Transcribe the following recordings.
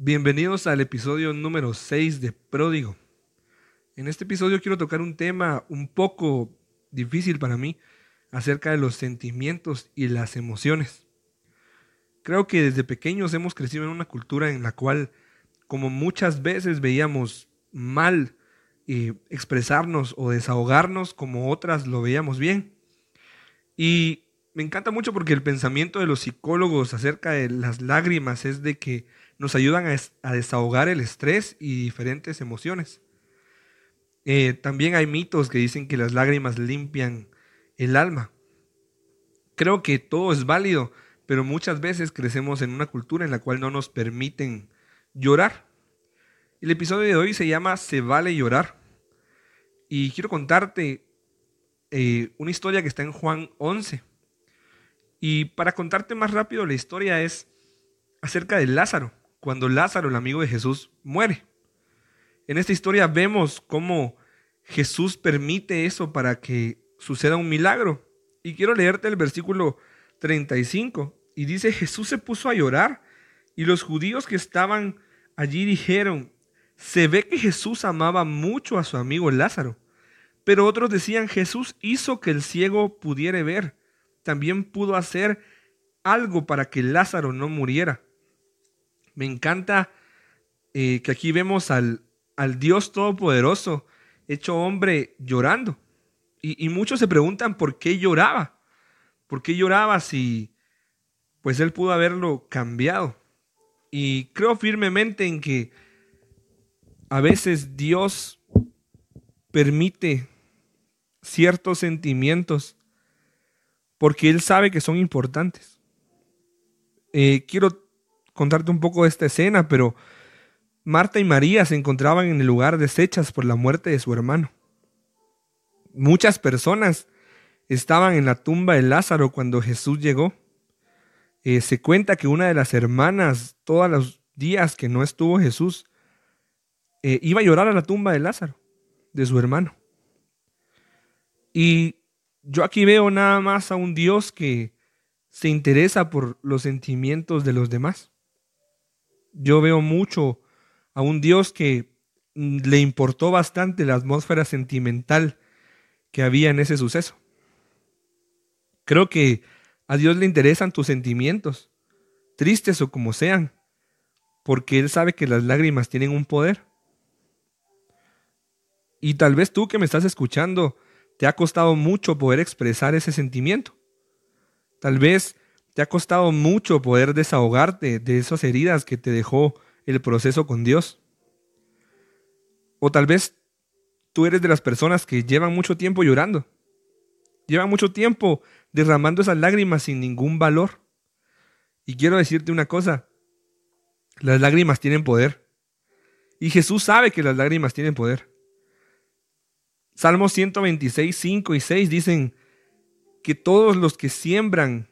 Bienvenidos al episodio número 6 de Pródigo. En este episodio quiero tocar un tema un poco difícil para mí acerca de los sentimientos y las emociones. Creo que desde pequeños hemos crecido en una cultura en la cual, como muchas veces veíamos mal eh, expresarnos o desahogarnos, como otras lo veíamos bien. Y me encanta mucho porque el pensamiento de los psicólogos acerca de las lágrimas es de que nos ayudan a, desahogar el estrés y diferentes emociones. Eh, también hay mitos que dicen que las lágrimas limpian el alma. Creo que todo es válido, pero muchas veces crecemos en una cultura en la cual no nos permiten llorar. El episodio de hoy se llama Se vale llorar. Y quiero contarte eh, una historia que está en Juan 11. Y para contarte más rápido, la historia es acerca de Lázaro, cuando Lázaro, el amigo de Jesús, muere. En esta historia vemos cómo Jesús permite eso para que suceda un milagro. Y quiero leerte el versículo 35. Y dice, Jesús se puso a llorar y los judíos que estaban allí dijeron, se ve que Jesús amaba mucho a su amigo Lázaro. Pero otros decían, Jesús hizo que el ciego pudiera ver también pudo hacer algo para que Lázaro no muriera. Me encanta eh, que aquí vemos al, al, Dios Todopoderoso hecho hombre llorando. Y, muchos se preguntan por qué lloraba. ¿Por qué lloraba si pues él pudo haberlo cambiado? Y creo firmemente en que a veces Dios permite ciertos sentimientos porque Él sabe que son importantes. Eh, quiero contarte un poco de esta escena, pero Marta y María se encontraban en el lugar deshechas por la muerte de su hermano. Muchas personas estaban en la tumba de Lázaro cuando Jesús llegó. Eh, se cuenta que una de las hermanas, todos los días que no estuvo Jesús, eh, iba a llorar a la tumba de Lázaro, de su hermano. Y yo aquí veo nada más a un Dios que se interesa por los sentimientos de los demás. Yo veo mucho a un Dios que le importó bastante la atmósfera sentimental que había en ese suceso. Creo que a Dios le interesan tus sentimientos, tristes o como sean, porque Él sabe que las lágrimas tienen un poder. Y tal vez tú que me estás escuchando, te ha costado mucho poder expresar ese sentimiento. Tal vez te ha costado mucho poder desahogarte de esas heridas que te dejó el proceso con Dios. O tal vez tú eres de las personas que llevan mucho tiempo llorando. Llevan mucho tiempo derramando esas lágrimas sin ningún valor. Y quiero decirte una cosa, las lágrimas tienen poder. Y Jesús sabe que las lágrimas tienen poder. Salmos 126, 5 y 6 dicen que todos los que siembran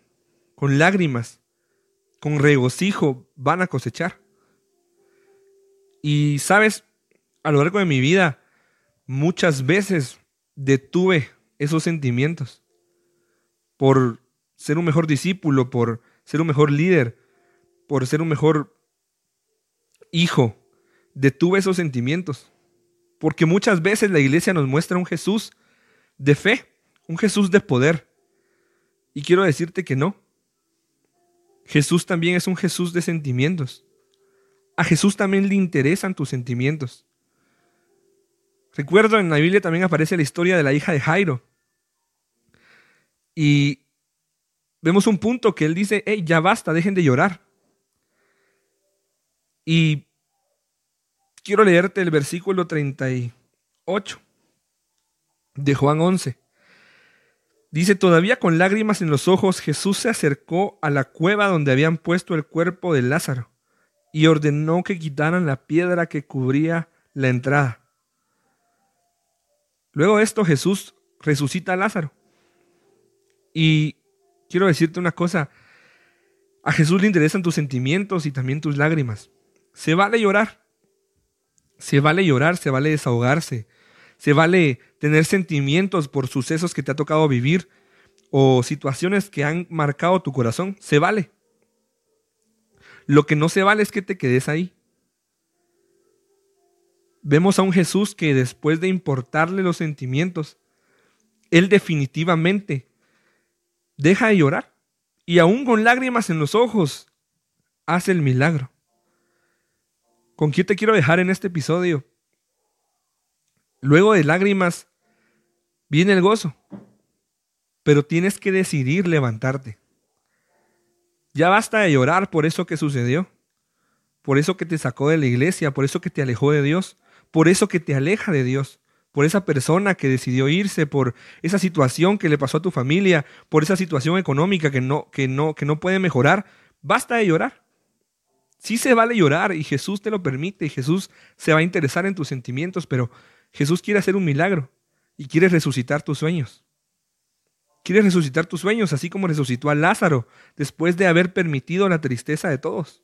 con lágrimas, con regocijo, van a cosechar. Y sabes, a lo largo de mi vida, muchas veces detuve esos sentimientos por ser un mejor discípulo, por ser un mejor líder, por ser un mejor hijo. Detuve esos sentimientos. Porque muchas veces la iglesia nos muestra un Jesús de fe, un Jesús de poder. Y quiero decirte que no. Jesús también es un Jesús de sentimientos. A Jesús también le interesan tus sentimientos. Recuerdo en la Biblia también aparece la historia de la hija de Jairo. Y vemos un punto que él dice, hey, ya basta, dejen de llorar. Y quiero leerte el versículo 38 de Juan 11. Dice, todavía con lágrimas en los ojos, Jesús se acercó a la cueva donde habían puesto el cuerpo de Lázaro y ordenó que quitaran la piedra que cubría la entrada. Luego de esto Jesús resucita a Lázaro. Y quiero decirte una cosa, a Jesús le interesan tus sentimientos y también tus lágrimas. Se vale llorar, se vale llorar, se vale desahogarse, se vale tener sentimientos por sucesos que te ha tocado vivir o situaciones que han marcado tu corazón, se vale. Lo que no se vale es que te quedes ahí. Vemos a un Jesús que después de importarle los sentimientos, Él definitivamente deja de llorar y aún con lágrimas en los ojos hace el milagro. ¿Con quién te quiero dejar en este episodio? Luego de lágrimas viene el gozo, pero tienes que decidir levantarte. Ya basta de llorar por eso que sucedió, por eso que te sacó de la iglesia, por eso que te alejó de Dios, por eso que te aleja de Dios, por esa persona que decidió irse, por esa situación que le pasó a tu familia, por esa situación económica que no, que no, que no puede mejorar. Basta de llorar. Sí se vale llorar y Jesús te lo permite y Jesús se va a interesar en tus sentimientos, pero Jesús quiere hacer un milagro y quiere resucitar tus sueños. Quiere resucitar tus sueños, así como resucitó a Lázaro después de haber permitido la tristeza de todos.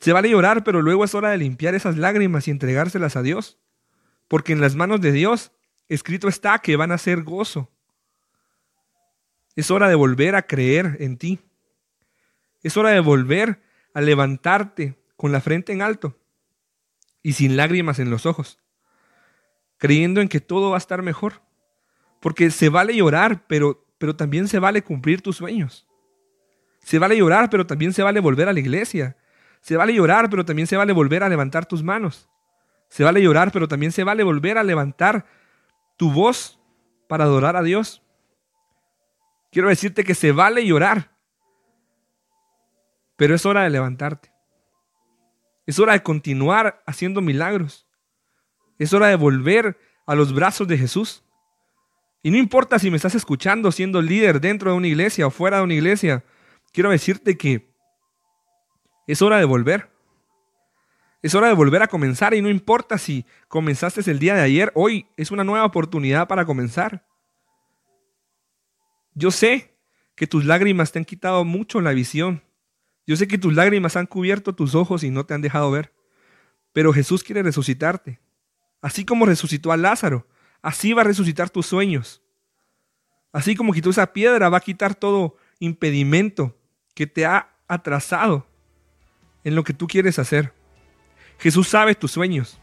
Se vale llorar, pero luego es hora de limpiar esas lágrimas y entregárselas a Dios. Porque en las manos de Dios escrito está que van a ser gozo. Es hora de volver a creer en ti. Es hora de volver a levantarte con la frente en alto y sin lágrimas en los ojos, creyendo en que todo va a estar mejor. Porque se vale llorar, pero, pero también se vale cumplir tus sueños. Se vale llorar, pero también se vale volver a la iglesia. Se vale llorar, pero también se vale volver a levantar tus manos. Se vale llorar, pero también se vale volver a levantar tu voz para adorar a Dios. Quiero decirte que se vale llorar, pero es hora de levantarte. Es hora de continuar haciendo milagros. Es hora de volver a los brazos de Jesús. Y no importa si me estás escuchando siendo líder dentro de una iglesia o fuera de una iglesia, quiero decirte que es hora de volver. Es hora de volver a comenzar y no importa si comenzaste el día de ayer, hoy es una nueva oportunidad para comenzar. Yo sé que tus lágrimas te han quitado mucho la visión. Yo sé que tus lágrimas han cubierto tus ojos y no te han dejado ver. Pero Jesús quiere resucitarte. Así como resucitó a Lázaro, así va a resucitar tus sueños. Así como quitó esa piedra, va a quitar todo impedimento que te ha atrasado en lo que tú quieres hacer. Jesús sabe tus sueños.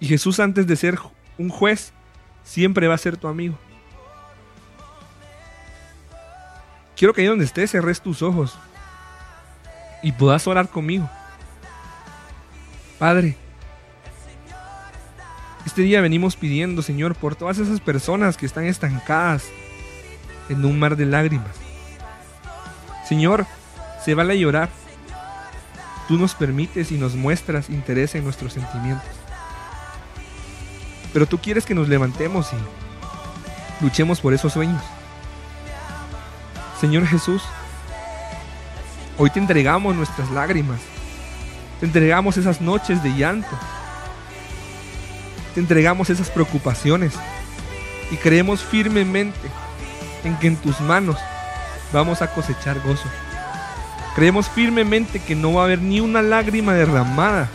Y Jesús antes de ser un juez, siempre va a ser tu amigo. Quiero que ahí donde estés cerres tus ojos y puedas orar conmigo. Padre, este día venimos pidiendo, Señor, por todas esas personas que están estancadas en un mar de lágrimas. Señor, se vale llorar. Tú nos permites y nos muestras interés en nuestros sentimientos. Pero tú quieres que nos levantemos y luchemos por esos sueños. Señor Jesús, hoy te entregamos nuestras lágrimas, te entregamos esas noches de llanto, te entregamos esas preocupaciones y creemos firmemente en que en tus manos vamos a cosechar gozo. Creemos firmemente que no va a haber ni una lágrima derramada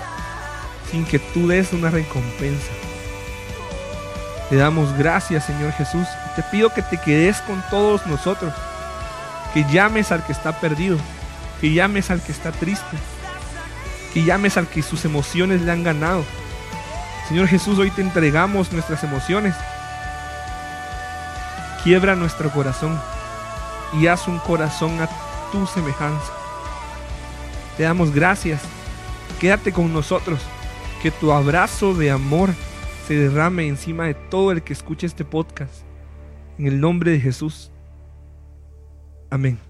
sin que tú des una recompensa. Te damos gracias, Señor Jesús, te pido que te quedes con todos nosotros que llames al que está perdido, que llames al que está triste, que llames al que sus emociones le han ganado. Señor Jesús, hoy te entregamos nuestras emociones. Quiebra nuestro corazón y haz un corazón a tu semejanza. Te damos gracias. Quédate con nosotros. Que tu abrazo de amor se derrame encima de todo el que escuche este podcast. En el nombre de Jesús. Amén.